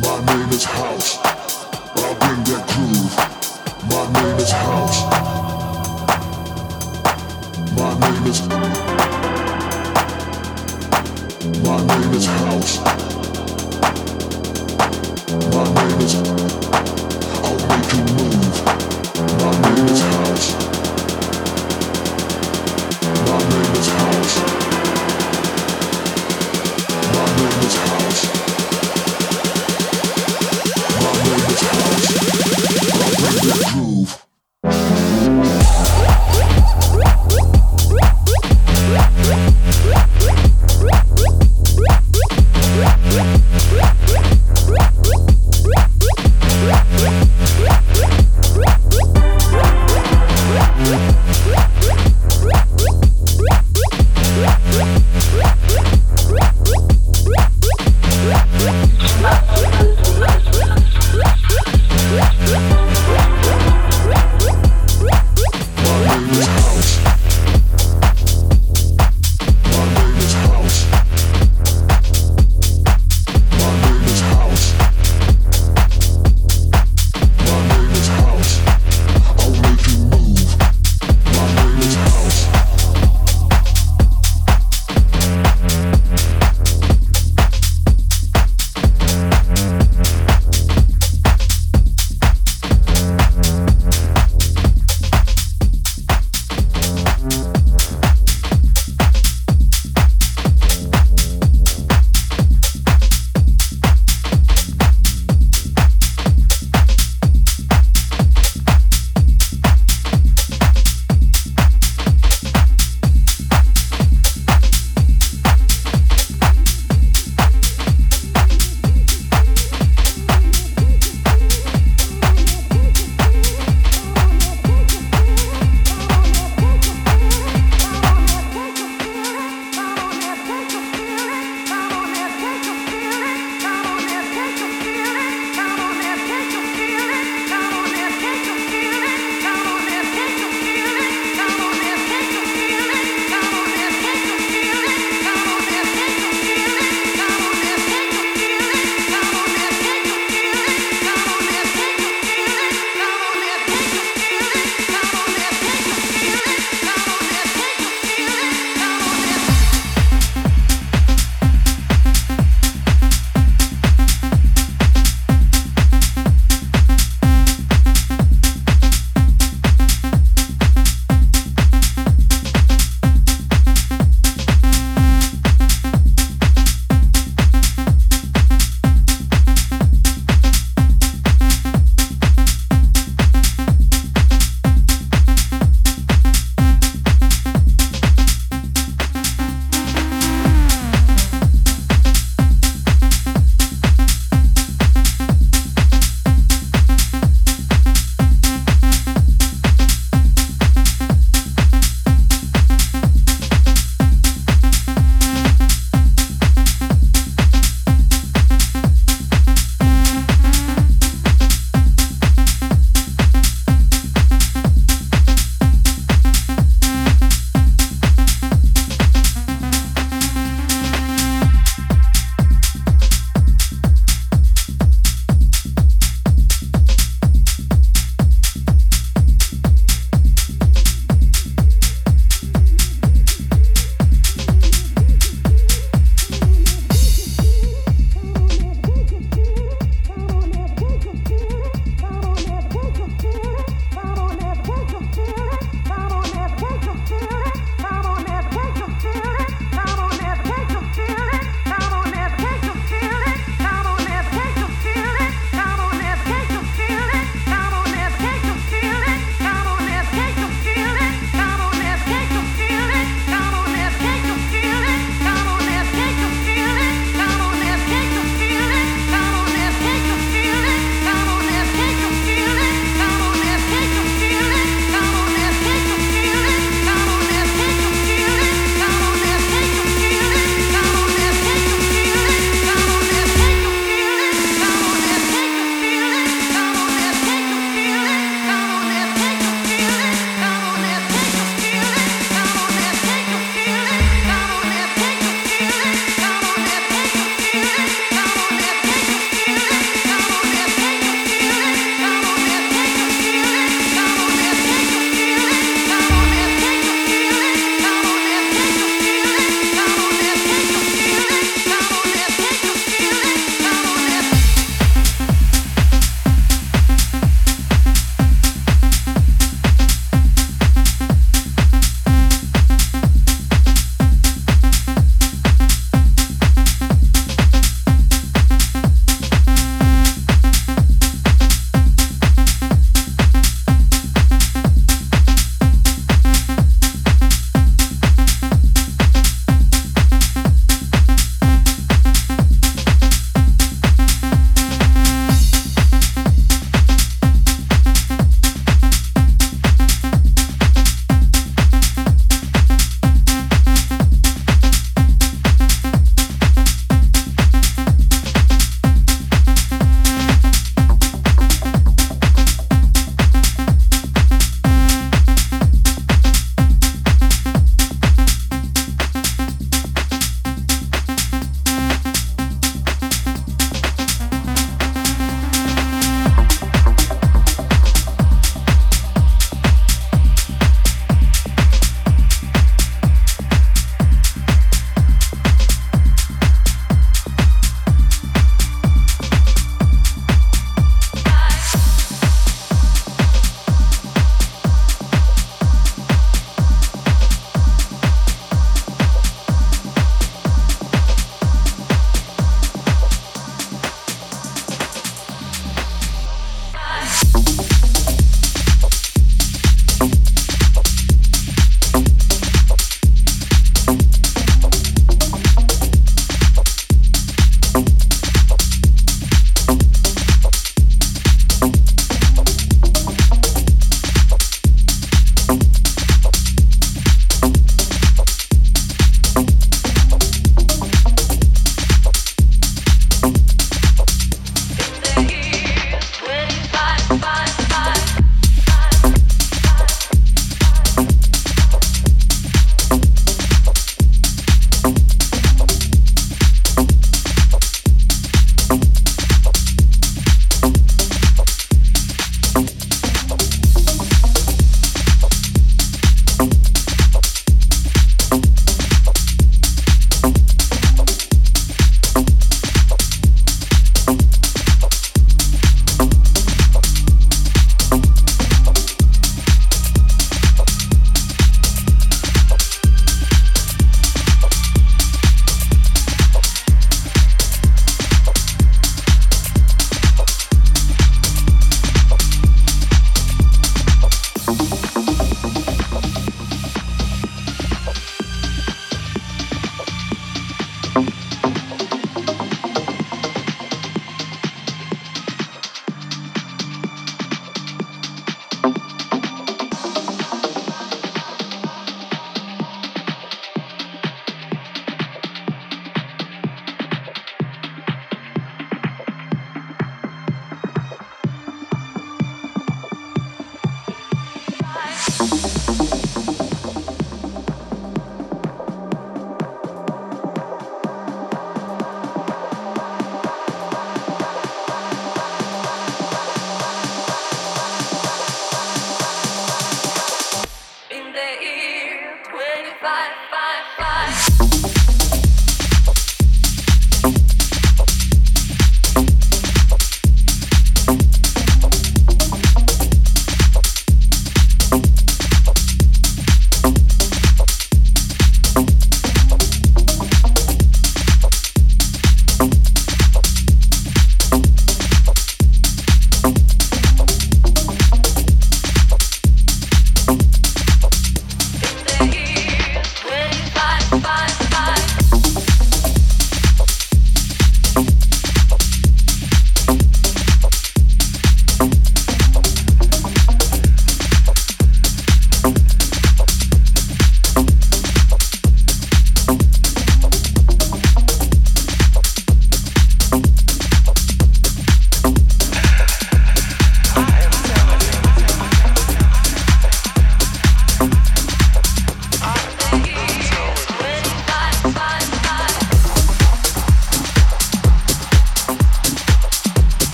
My name is House. I bring that groove. My name is House. My name is. My name is House. My name is.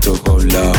to go.